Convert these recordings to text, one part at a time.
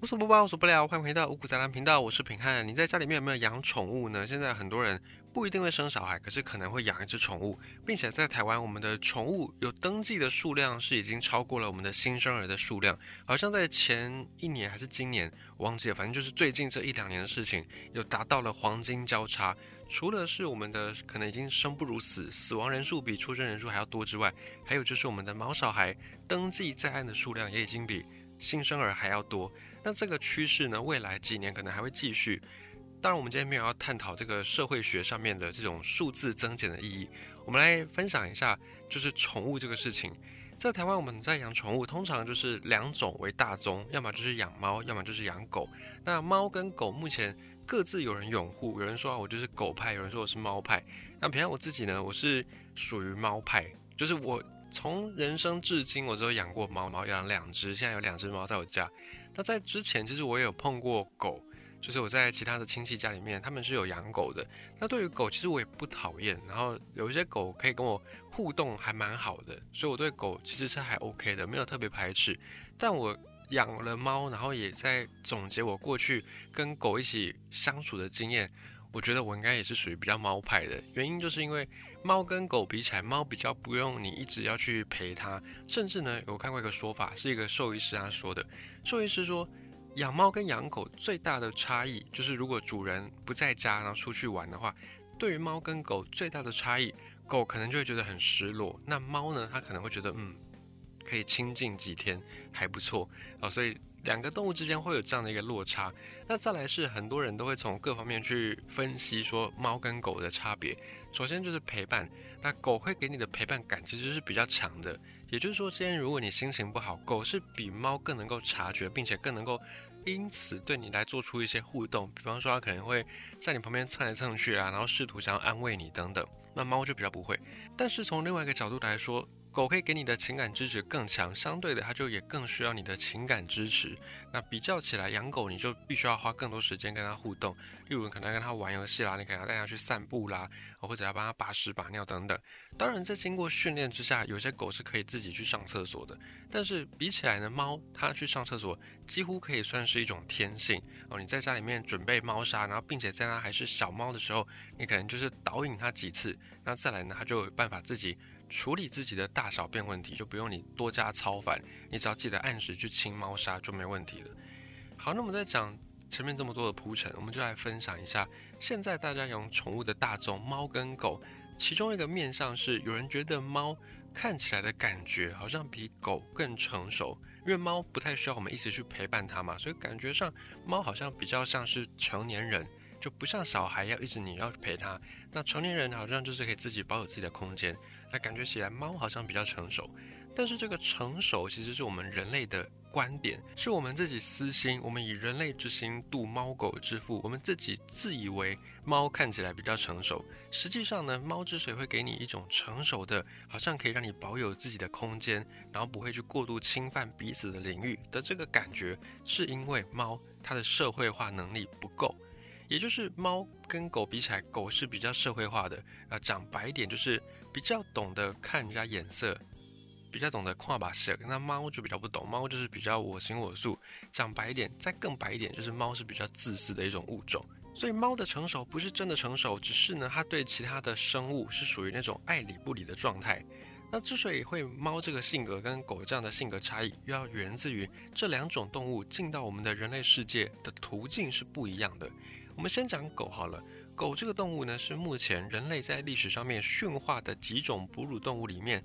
无所不包，无所不聊，欢迎回到五谷杂粮频道，我是平汉。你在家里面有没有养宠物呢？现在很多人不一定会生小孩，可是可能会养一只宠物，并且在台湾，我们的宠物有登记的数量是已经超过了我们的新生儿的数量。好像在前一年还是今年，我忘记了，反正就是最近这一两年的事情，有达到了黄金交叉。除了是我们的可能已经生不如死，死亡人数比出生人数还要多之外，还有就是我们的毛小孩登记在案的数量也已经比新生儿还要多。那这个趋势呢，未来几年可能还会继续。当然，我们今天没有要探讨这个社会学上面的这种数字增减的意义。我们来分享一下，就是宠物这个事情。在台湾，我们在养宠物，通常就是两种为大宗，要么就是养猫，要么就是养狗。那猫跟狗目前各自有人拥护，有人说我就是狗派，有人说我是猫派。那平常我自己呢，我是属于猫派，就是我从人生至今，我只有养过猫，然后养两只，现在有两只猫在我家。那在之前，其实我也有碰过狗，就是我在其他的亲戚家里面，他们是有养狗的。那对于狗，其实我也不讨厌，然后有一些狗可以跟我互动，还蛮好的，所以我对狗其实是还 OK 的，没有特别排斥。但我养了猫，然后也在总结我过去跟狗一起相处的经验，我觉得我应该也是属于比较猫派的。原因就是因为猫跟狗比起来，猫比较不用你一直要去陪它，甚至呢，我看过一个说法，是一个兽医师他说的。兽医师说，养猫跟养狗最大的差异就是，如果主人不在家，然后出去玩的话，对于猫跟狗最大的差异，狗可能就会觉得很失落，那猫呢，它可能会觉得，嗯，可以清静几天，还不错啊。所以两个动物之间会有这样的一个落差。那再来是很多人都会从各方面去分析说猫跟狗的差别。首先就是陪伴，那狗会给你的陪伴感其实是比较强的。也就是说，今天如果你心情不好，狗是比猫更能够察觉，并且更能够因此对你来做出一些互动。比方说，它可能会在你旁边蹭来蹭去啊，然后试图想要安慰你等等。那猫就比较不会。但是从另外一个角度来说，狗可以给你的情感支持更强，相对的，它就也更需要你的情感支持。那比较起来，养狗你就必须要花更多时间跟它互动，例如可能跟它玩游戏啦，你可能要带它去散步啦，或者要帮它把屎把尿等等。当然，在经过训练之下，有些狗是可以自己去上厕所的。但是比起来呢，猫它去上厕所几乎可以算是一种天性哦。你在家里面准备猫砂，然后并且在它还是小猫的时候，你可能就是导引它几次，那再来呢，它就有办法自己。处理自己的大小便问题就不用你多加操烦，你只要记得按时去清猫砂就没问题了。好，那我们再讲前面这么多的铺陈，我们就来分享一下现在大家养宠物的大众猫跟狗，其中一个面向是有人觉得猫看起来的感觉好像比狗更成熟，因为猫不太需要我们一直去陪伴它嘛，所以感觉上猫好像比较像是成年人，就不像小孩要一直你要陪它，那成年人好像就是可以自己保有自己的空间。那感觉起来，猫好像比较成熟，但是这个成熟其实是我们人类的观点，是我们自己私心，我们以人类之心度猫狗之腹，我们自己自以为猫看起来比较成熟，实际上呢，猫之所以会给你一种成熟的，好像可以让你保有自己的空间，然后不会去过度侵犯彼此的领域的这个感觉，是因为猫它的社会化能力不够，也就是猫跟狗比起来，狗是比较社会化的，啊，讲白一点就是。比较懂得看人家眼色，比较懂得跨把蛇。那猫就比较不懂，猫就是比较我行我素。讲白一点，再更白一点，就是猫是比较自私的一种物种。所以猫的成熟不是真的成熟，只是呢，它对其他的生物是属于那种爱理不理的状态。那之所以会猫这个性格跟狗这样的性格差异，又要源自于这两种动物进到我们的人类世界的途径是不一样的。我们先讲狗好了。狗这个动物呢，是目前人类在历史上面驯化的几种哺乳动物里面，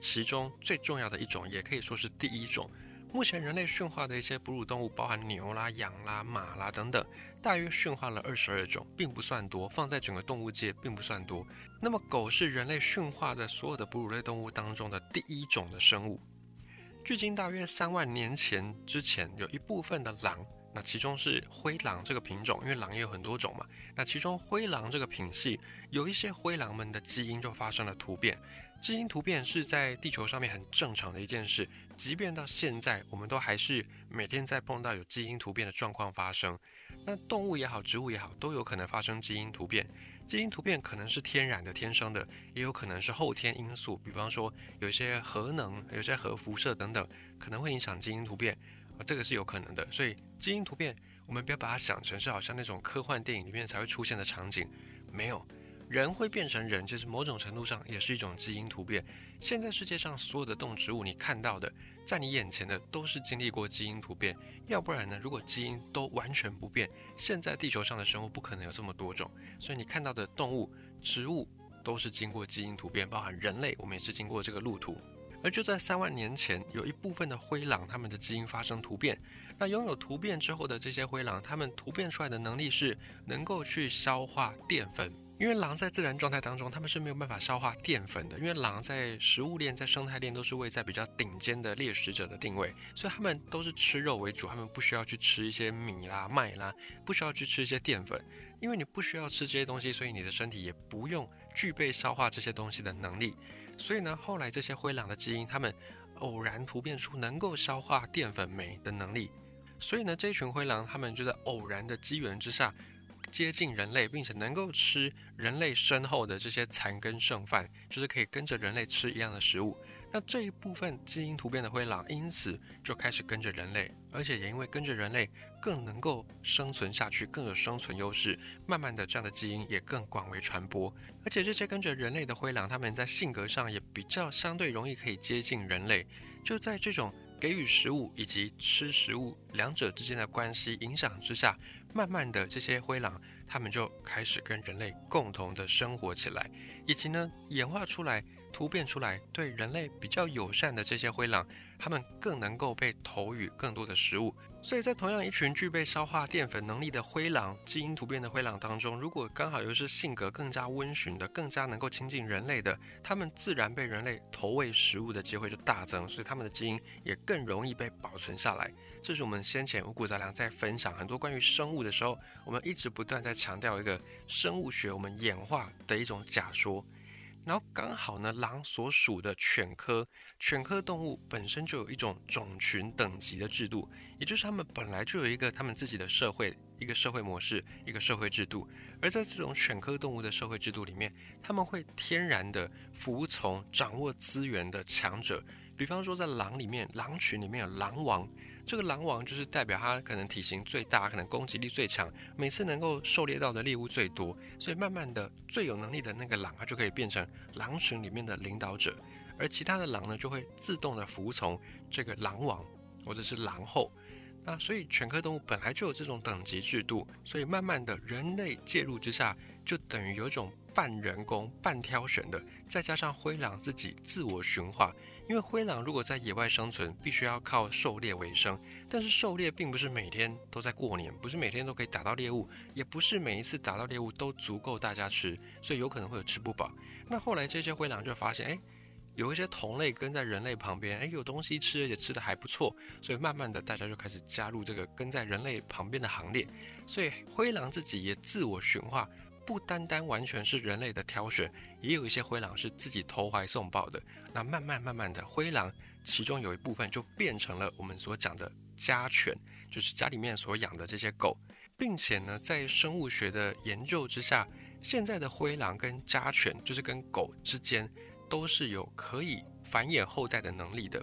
其中最重要的一种，也可以说是第一种。目前人类驯化的一些哺乳动物，包含牛啦、羊啦、马啦等等，大约驯化了二十二种，并不算多，放在整个动物界并不算多。那么狗是人类驯化的所有的哺乳类动物当中的第一种的生物。距今大约三万年前之前，有一部分的狼。那其中是灰狼这个品种，因为狼也有很多种嘛。那其中灰狼这个品系，有一些灰狼们的基因就发生了突变。基因突变是在地球上面很正常的一件事，即便到现在，我们都还是每天在碰到有基因突变的状况发生。那动物也好，植物也好，都有可能发生基因突变。基因突变可能是天然的、天生的，也有可能是后天因素，比方说有一些核能、有些核辐射等等，可能会影响基因突变。啊，这个是有可能的。所以基因突变，我们不要把它想成是好像那种科幻电影里面才会出现的场景，没有。人会变成人，其实某种程度上也是一种基因突变。现在世界上所有的动植物，你看到的，在你眼前的都是经历过基因突变。要不然呢？如果基因都完全不变，现在地球上的生物不可能有这么多种。所以你看到的动物、植物都是经过基因突变，包含人类，我们也是经过这个路途。而就在三万年前，有一部分的灰狼，它们的基因发生突变。那拥有突变之后的这些灰狼，它们突变出来的能力是能够去消化淀粉。因为狼在自然状态当中，它们是没有办法消化淀粉的。因为狼在食物链、在生态链都是位在比较顶尖的猎食者的定位，所以它们都是吃肉为主。它们不需要去吃一些米啦、麦啦，不需要去吃一些淀粉。因为你不需要吃这些东西，所以你的身体也不用具备消化这些东西的能力。所以呢，后来这些灰狼的基因，它们偶然突变出能够消化淀粉酶的能力。所以呢，这群灰狼，它们就在偶然的机缘之下。接近人类，并且能够吃人类身后的这些残羹剩饭，就是可以跟着人类吃一样的食物。那这一部分基因突变的灰狼，因此就开始跟着人类，而且也因为跟着人类更能够生存下去，更有生存优势。慢慢的，这样的基因也更广为传播。而且这些跟着人类的灰狼，他们在性格上也比较相对容易可以接近人类。就在这种给予食物以及吃食物两者之间的关系影响之下。慢慢的，这些灰狼，他们就开始跟人类共同的生活起来，以及呢，演化出来、突变出来，对人类比较友善的这些灰狼，它们更能够被投予更多的食物。所以在同样一群具备消化淀粉能力的灰狼，基因突变的灰狼当中，如果刚好又是性格更加温驯的、更加能够亲近人类的，它们自然被人类投喂食物的机会就大增，所以它们的基因也更容易被保存下来。这是我们先前五谷杂粮在分享很多关于生物的时候，我们一直不断在强调一个生物学我们演化的一种假说。然后刚好呢，狼所属的犬科，犬科动物本身就有一种种群等级的制度，也就是它们本来就有一个他们自己的社会，一个社会模式，一个社会制度。而在这种犬科动物的社会制度里面，他们会天然的服从掌握资源的强者。比方说，在狼里面，狼群里面有狼王。这个狼王就是代表它可能体型最大，可能攻击力最强，每次能够狩猎到的猎物最多，所以慢慢的最有能力的那个狼，它就可以变成狼群里面的领导者，而其他的狼呢，就会自动的服从这个狼王或者是狼后。那所以犬科动物本来就有这种等级制度，所以慢慢的人类介入之下，就等于有一种半人工、半挑选的，再加上灰狼自己自我驯化。因为灰狼如果在野外生存，必须要靠狩猎为生。但是狩猎并不是每天都在过年，不是每天都可以打到猎物，也不是每一次打到猎物都足够大家吃，所以有可能会有吃不饱。那后来这些灰狼就发现，哎，有一些同类跟在人类旁边，哎，有东西吃，而且吃的还不错，所以慢慢的大家就开始加入这个跟在人类旁边的行列。所以灰狼自己也自我驯化。不单单完全是人类的挑选，也有一些灰狼是自己投怀送抱的。那慢慢慢慢的，灰狼其中有一部分就变成了我们所讲的家犬，就是家里面所养的这些狗，并且呢，在生物学的研究之下，现在的灰狼跟家犬，就是跟狗之间，都是有可以繁衍后代的能力的。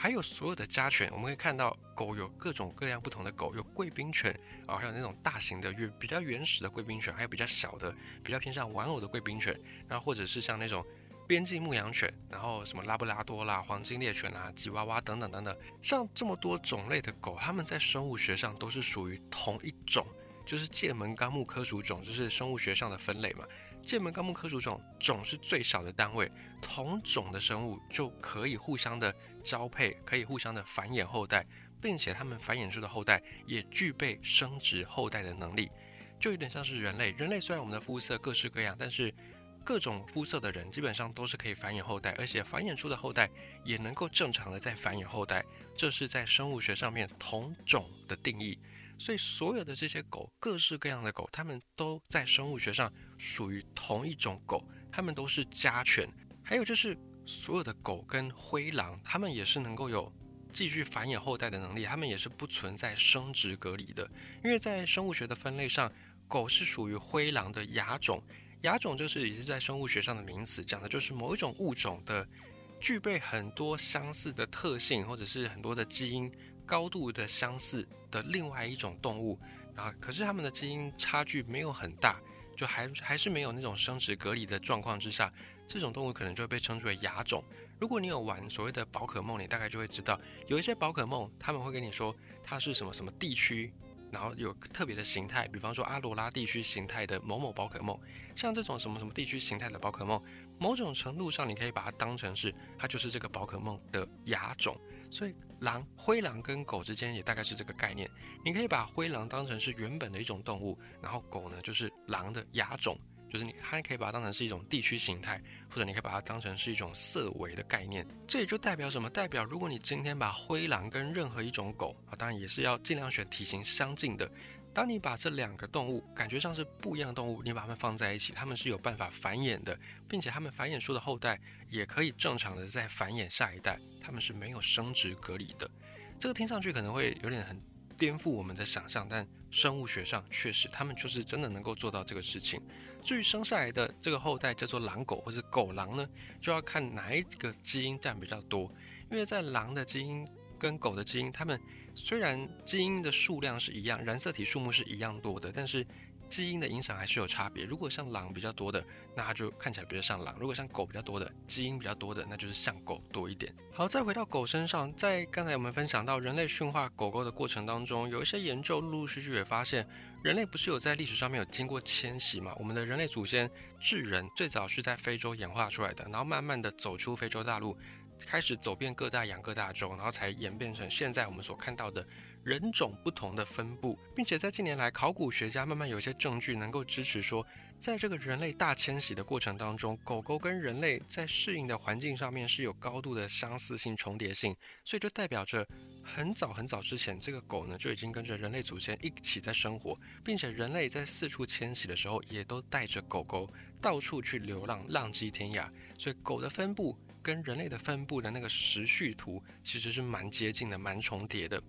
还有所有的家犬，我们可以看到狗有各种各样不同的狗，有贵宾犬啊，还有那种大型的、比较原始的贵宾犬，还有比较小的、比较偏向玩偶的贵宾犬，然后或者是像那种边境牧羊犬，然后什么拉布拉多啦、黄金猎犬啊、吉娃娃等等等等，像这么多种类的狗，它们在生物学上都是属于同一种，就是界门纲目科属种，就是生物学上的分类嘛。界门纲目科属种，种是最少的单位，同种的生物就可以互相的。交配可以互相的繁衍后代，并且它们繁衍出的后代也具备生殖后代的能力，就有点像是人类。人类虽然我们的肤色各式各样，但是各种肤色的人基本上都是可以繁衍后代，而且繁衍出的后代也能够正常的在繁衍后代。这是在生物学上面同种的定义。所以所有的这些狗，各式各样的狗，它们都在生物学上属于同一种狗，它们都是家犬。还有就是。所有的狗跟灰狼，它们也是能够有继续繁衍后代的能力，它们也是不存在生殖隔离的。因为在生物学的分类上，狗是属于灰狼的亚种，亚种就是也是在生物学上的名词，讲的就是某一种物种的具备很多相似的特性，或者是很多的基因高度的相似的另外一种动物，啊，可是它们的基因差距没有很大，就还还是没有那种生殖隔离的状况之下，这种动物可能就会被称之为亚种。如果你有玩所谓的宝可梦，你大概就会知道，有一些宝可梦他们会跟你说它是什么什么地区。然后有特别的形态，比方说阿罗拉地区形态的某某宝可梦，像这种什么什么地区形态的宝可梦，某种程度上你可以把它当成是它就是这个宝可梦的亚种。所以狼、灰狼跟狗之间也大概是这个概念。你可以把灰狼当成是原本的一种动物，然后狗呢就是狼的亚种。就是你还可以把它当成是一种地区形态，或者你可以把它当成是一种色维的概念。这也就代表什么？代表如果你今天把灰狼跟任何一种狗啊，当然也是要尽量选体型相近的。当你把这两个动物感觉上是不一样的动物，你把它们放在一起，它们是有办法繁衍的，并且它们繁衍出的后代也可以正常的再繁衍下一代，它们是没有生殖隔离的。这个听上去可能会有点很颠覆我们的想象，但生物学上确实，它们就是真的能够做到这个事情。至于生下来的这个后代叫做狼狗或者狗狼呢，就要看哪一个基因占比较多。因为在狼的基因跟狗的基因，它们虽然基因的数量是一样，染色体数目是一样多的，但是。基因的影响还是有差别。如果像狼比较多的，那它就看起来比较像狼；如果像狗比较多的，基因比较多的，那就是像狗多一点。好，再回到狗身上，在刚才我们分享到人类驯化狗狗的过程当中，有一些研究陆陆续续也发现，人类不是有在历史上面有经过迁徙嘛？我们的人类祖先智人最早是在非洲演化出来的，然后慢慢的走出非洲大陆，开始走遍各大洋各大洲，然后才演变成现在我们所看到的。人种不同的分布，并且在近年来，考古学家慢慢有一些证据能够支持说，在这个人类大迁徙的过程当中，狗狗跟人类在适应的环境上面是有高度的相似性、重叠性，所以就代表着很早很早之前，这个狗呢就已经跟着人类祖先一起在生活，并且人类在四处迁徙的时候，也都带着狗狗到处去流浪，浪迹天涯。所以狗的分布跟人类的分布的那个时序图其实是蛮接近的，蛮重叠的。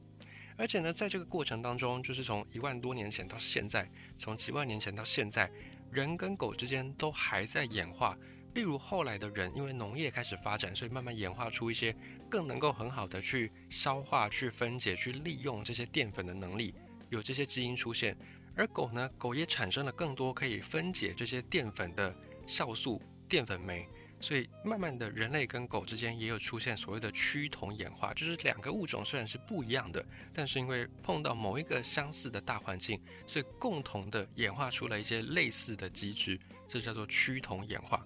而且呢，在这个过程当中，就是从一万多年前到现在，从几万年前到现在，人跟狗之间都还在演化。例如后来的人，因为农业开始发展，所以慢慢演化出一些更能够很好的去消化、去分解、去利用这些淀粉的能力，有这些基因出现。而狗呢，狗也产生了更多可以分解这些淀粉的酵素、淀粉酶。所以，慢慢的人类跟狗之间也有出现所谓的趋同演化，就是两个物种虽然是不一样的，但是因为碰到某一个相似的大环境，所以共同的演化出了一些类似的机制，这叫做趋同演化。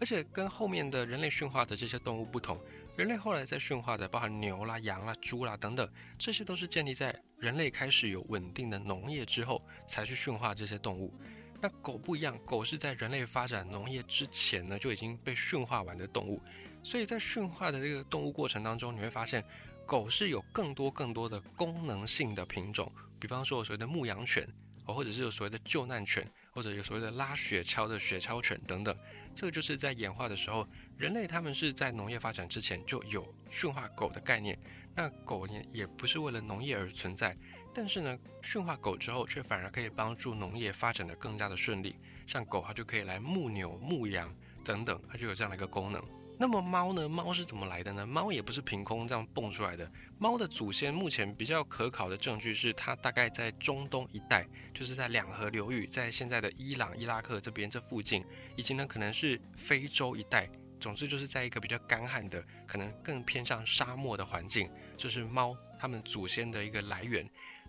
而且跟后面的人类驯化的这些动物不同，人类后来在驯化的，包含牛啦、羊啦、猪啦等等，这些都是建立在人类开始有稳定的农业之后，才去驯化这些动物。那狗不一样，狗是在人类发展农业之前呢就已经被驯化完的动物，所以在驯化的这个动物过程当中，你会发现狗是有更多更多的功能性的品种，比方说所谓的牧羊犬，哦，或者是有所谓的救难犬，或者有所谓的拉雪橇的雪橇犬等等，这个就是在演化的时候，人类他们是在农业发展之前就有驯化狗的概念，那狗呢也不是为了农业而存在。但是呢，驯化狗之后，却反而可以帮助农业发展的更加的顺利。像狗，它就可以来牧牛、牧羊等等，它就有这样的一个功能。那么猫呢？猫是怎么来的呢？猫也不是凭空这样蹦出来的。猫的祖先目前比较可考的证据是，它大概在中东一带，就是在两河流域，在现在的伊朗、伊拉克这边这附近，以及呢可能是非洲一带。总之就是在一个比较干旱的，可能更偏向沙漠的环境，就是猫它们祖先的一个来源。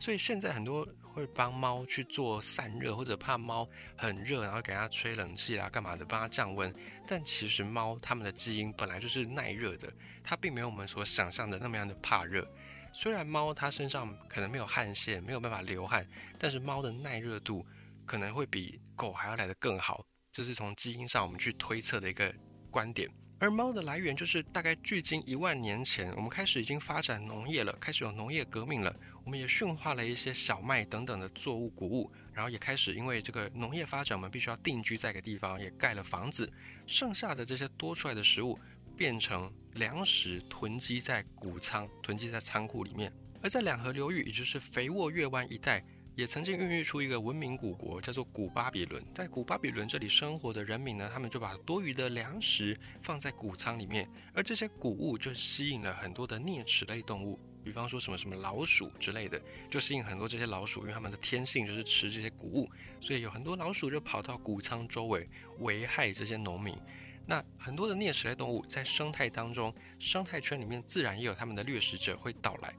所以现在很多会帮猫去做散热，或者怕猫很热，然后给它吹冷气啦，干嘛的，帮它降温。但其实猫它们的基因本来就是耐热的，它并没有我们所想象的那么样的怕热。虽然猫它身上可能没有汗腺，没有办法流汗，但是猫的耐热度可能会比狗还要来得更好。这是从基因上我们去推测的一个观点。而猫的来源就是大概距今一万年前，我们开始已经发展农业了，开始有农业革命了。我们也驯化了一些小麦等等的作物谷物，然后也开始因为这个农业发展，我们必须要定居在一个地方，也盖了房子。剩下的这些多出来的食物变成粮食，囤积在谷仓，囤积在仓库里面。而在两河流域，也就是肥沃月湾一带，也曾经孕育出一个文明古国，叫做古巴比伦。在古巴比伦这里生活的人民呢，他们就把多余的粮食放在谷仓里面，而这些谷物就吸引了很多的啮齿类动物。比方说什么什么老鼠之类的，就吸引很多这些老鼠，因为它们的天性就是吃这些谷物，所以有很多老鼠就跑到谷仓周围危害这些农民。那很多的啮齿类动物在生态当中，生态圈里面自然也有它们的掠食者会到来，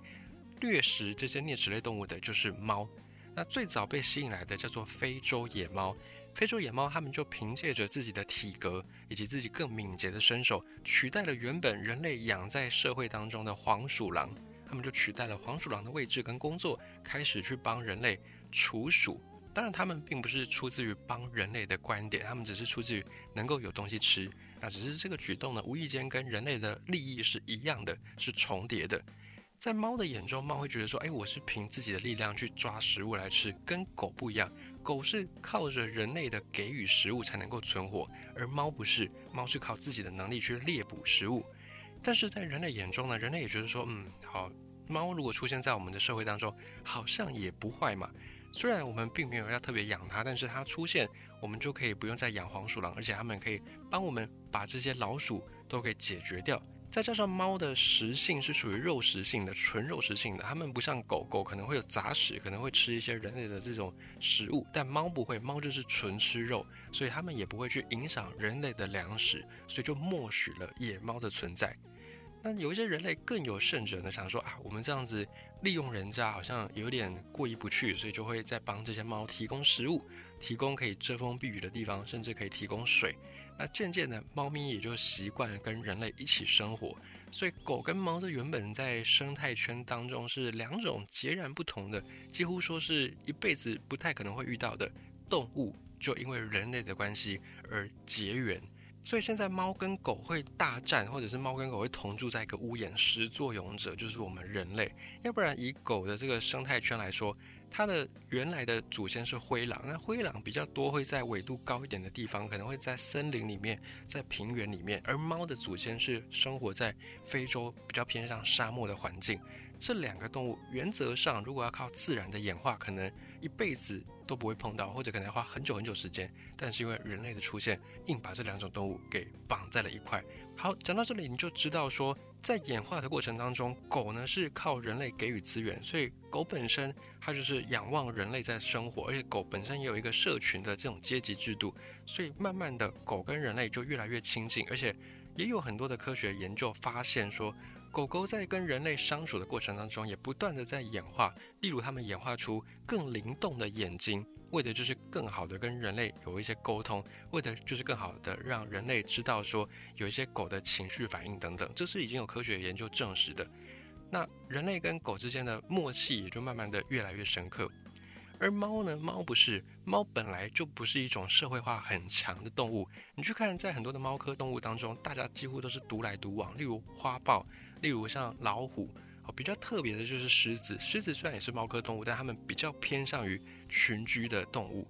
掠食这些啮齿类动物的就是猫。那最早被吸引来的叫做非洲野猫，非洲野猫它们就凭借着自己的体格以及自己更敏捷的身手，取代了原本人类养在社会当中的黄鼠狼，它们就取代了黄鼠狼的位置跟工作，开始去帮人类除鼠。当然，他们并不是出自于帮人类的观点，他们只是出自于能够有东西吃。那只是这个举动呢，无意间跟人类的利益是一样的，是重叠的。在猫的眼中，猫会觉得说：“哎，我是凭自己的力量去抓食物来吃，跟狗不一样。狗是靠着人类的给予食物才能够存活，而猫不是，猫是靠自己的能力去猎捕食物。但是在人类眼中呢，人类也觉得说：嗯，好，猫如果出现在我们的社会当中，好像也不坏嘛。虽然我们并没有要特别养它，但是它出现，我们就可以不用再养黄鼠狼，而且它们可以帮我们把这些老鼠都给解决掉。”再加上猫的食性是属于肉食性的，纯肉食性的，它们不像狗狗可能会有杂食，可能会吃一些人类的这种食物，但猫不会，猫就是纯吃肉，所以它们也不会去影响人类的粮食，所以就默许了野猫的存在。那有一些人类更有甚者呢，想说啊，我们这样子利用人家好像有点过意不去，所以就会在帮这些猫提供食物，提供可以遮风避雨的地方，甚至可以提供水。那渐渐的，猫咪也就习惯跟人类一起生活，所以狗跟猫这原本在生态圈当中是两种截然不同的，几乎说是一辈子不太可能会遇到的动物，就因为人类的关系而结缘。所以现在猫跟狗会大战，或者是猫跟狗会同住在一个屋檐，始作俑者就是我们人类。要不然以狗的这个生态圈来说，它的原来的祖先是灰狼，那灰狼比较多会在纬度高一点的地方，可能会在森林里面，在平原里面，而猫的祖先是生活在非洲比较偏向沙漠的环境。这两个动物原则上，如果要靠自然的演化，可能一辈子都不会碰到，或者可能要花很久很久时间。但是因为人类的出现，硬把这两种动物给绑在了一块。好，讲到这里，你就知道说，在演化的过程当中，狗呢是靠人类给予资源，所以狗本身它就是仰望人类在生活，而且狗本身也有一个社群的这种阶级制度，所以慢慢的狗跟人类就越来越亲近，而且也有很多的科学研究发现说。狗狗在跟人类相处的过程当中，也不断的在演化。例如，它们演化出更灵动的眼睛，为的就是更好的跟人类有一些沟通，为的就是更好的让人类知道说有一些狗的情绪反应等等。这是已经有科学研究证实的。那人类跟狗之间的默契也就慢慢的越来越深刻。而猫呢？猫不是猫，本来就不是一种社会化很强的动物。你去看，在很多的猫科动物当中，大家几乎都是独来独往。例如花豹。例如像老虎，哦，比较特别的就是狮子。狮子虽然也是猫科动物，但它们比较偏向于群居的动物。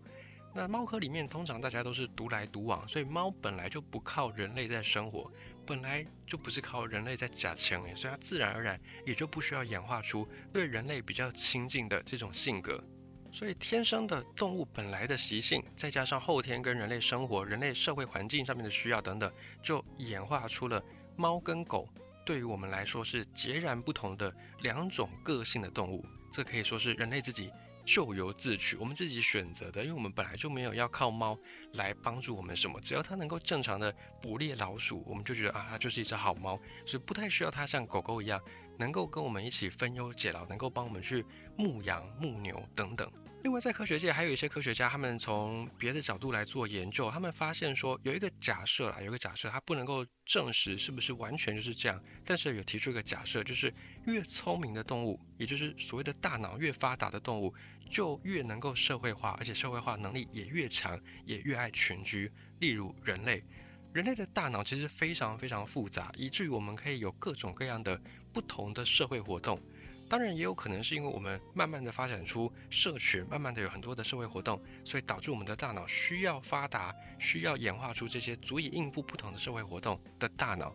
那猫科里面通常大家都是独来独往，所以猫本来就不靠人类在生活，本来就不是靠人类在假强诶，所以它自然而然也就不需要演化出对人类比较亲近的这种性格。所以天生的动物本来的习性，再加上后天跟人类生活、人类社会环境上面的需要等等，就演化出了猫跟狗。对于我们来说是截然不同的两种个性的动物，这可以说是人类自己咎由自取，我们自己选择的，因为我们本来就没有要靠猫来帮助我们什么，只要它能够正常的捕猎老鼠，我们就觉得啊，它就是一只好猫，所以不太需要它像狗狗一样，能够跟我们一起分忧解劳，能够帮我们去牧羊、牧牛等等。另外，在科学界还有一些科学家，他们从别的角度来做研究，他们发现说有一个假设啦，有一个假设，它不能够证实是不是完全就是这样，但是有提出一个假设，就是越聪明的动物，也就是所谓的大脑越发达的动物，就越能够社会化，而且社会化能力也越强，也越爱群居。例如人类，人类的大脑其实非常非常复杂，以至于我们可以有各种各样的不同的社会活动。当然也有可能是因为我们慢慢的发展出社群，慢慢的有很多的社会活动，所以导致我们的大脑需要发达，需要演化出这些足以应付不同的社会活动的大脑，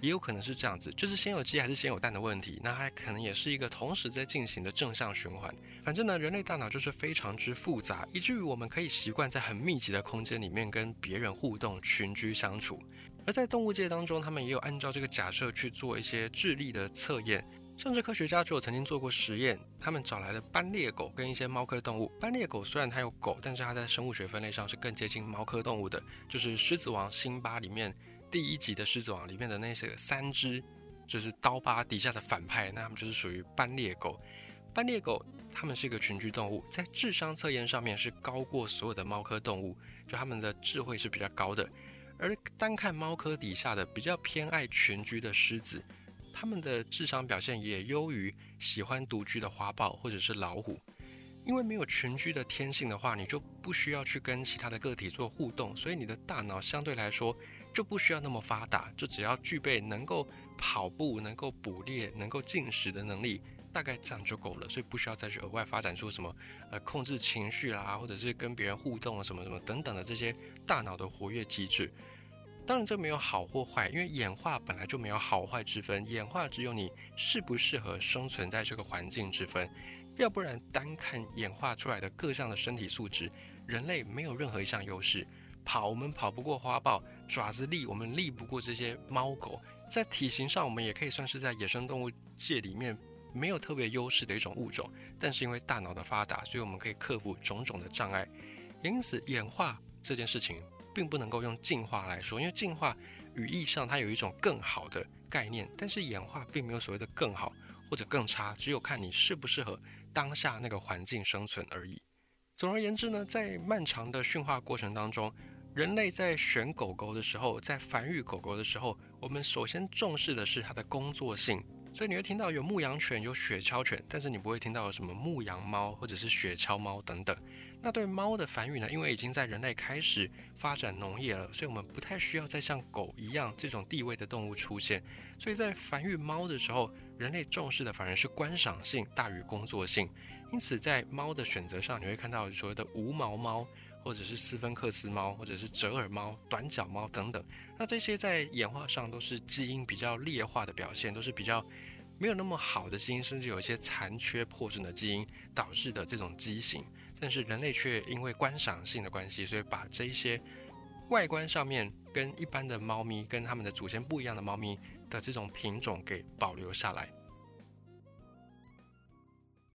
也有可能是这样子，就是先有鸡还是先有蛋的问题，那还可能也是一个同时在进行的正向循环。反正呢，人类大脑就是非常之复杂，以至于我们可以习惯在很密集的空间里面跟别人互动、群居相处。而在动物界当中，他们也有按照这个假设去做一些智力的测验。甚至科学家就有曾经做过实验，他们找来了斑鬣狗跟一些猫科动物。斑鬣狗虽然它有狗，但是它在生物学分类上是更接近猫科动物的，就是《狮子王》辛巴里面第一集的《狮子王》里面的那些三只，就是刀疤底下的反派，那他们就是属于斑鬣狗。斑鬣狗它们是一个群居动物，在智商测验上面是高过所有的猫科动物，就它们的智慧是比较高的。而单看猫科底下的比较偏爱群居的狮子。他们的智商表现也优于喜欢独居的花豹或者是老虎，因为没有群居的天性的话，你就不需要去跟其他的个体做互动，所以你的大脑相对来说就不需要那么发达，就只要具备能够跑步、能够捕猎、能够进食的能力，大概这样就够了，所以不需要再去额外发展出什么呃控制情绪啦，或者是跟别人互动啊什么什么等等的这些大脑的活跃机制。当然，这没有好或坏，因为演化本来就没有好坏之分，演化只有你适不适合生存在这个环境之分。要不然，单看演化出来的各项的身体素质，人类没有任何一项优势。跑，我们跑不过花豹；爪子力，我们力不过这些猫狗。在体型上，我们也可以算是在野生动物界里面没有特别优势的一种物种。但是因为大脑的发达，所以我们可以克服种种的障碍。因此，演化这件事情。并不能够用进化来说，因为进化语义上它有一种更好的概念，但是演化并没有所谓的更好或者更差，只有看你适不适合当下那个环境生存而已。总而言之呢，在漫长的驯化过程当中，人类在选狗狗的时候，在繁育狗狗的时候，我们首先重视的是它的工作性。所以你会听到有牧羊犬、有雪橇犬，但是你不会听到有什么牧羊猫或者是雪橇猫等等。那对猫的繁育呢？因为已经在人类开始发展农业了，所以我们不太需要再像狗一样这种地位的动物出现。所以在繁育猫的时候，人类重视的反而是观赏性大于工作性。因此，在猫的选择上，你会看到所谓的无毛猫。或者是斯芬克斯猫，或者是折耳猫、短脚猫等等，那这些在演化上都是基因比较劣化的表现，都是比较没有那么好的基因，甚至有一些残缺破损的基因导致的这种畸形。但是人类却因为观赏性的关系，所以把这一些外观上面跟一般的猫咪、跟它们的祖先不一样的猫咪的这种品种给保留下来。